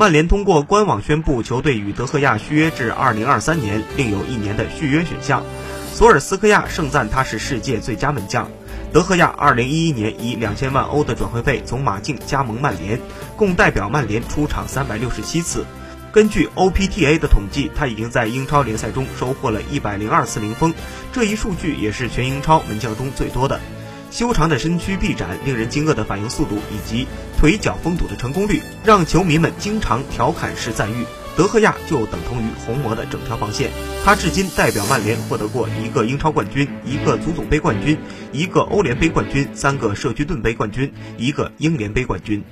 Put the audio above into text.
曼联通过官网宣布，球队与德赫亚续约至2023年，另有一年的续约选项。索尔斯克亚盛赞他是世界最佳门将。德赫亚2011年以2000万欧的转会费从马竞加盟曼联，共代表曼联出场367次。根据 OPTA 的统计，他已经在英超联赛中收获了一百零二次零封，这一数据也是全英超门将中最多的。修长的身躯臂展、令人惊愕的反应速度以及腿脚封堵的成功率，让球迷们经常调侃式赞誉。德赫亚就等同于红魔的整条防线。他至今代表曼联获得过一个英超冠军、一个足总杯冠军、一个欧联杯冠军、三个社区盾杯冠军、一个英联杯冠军。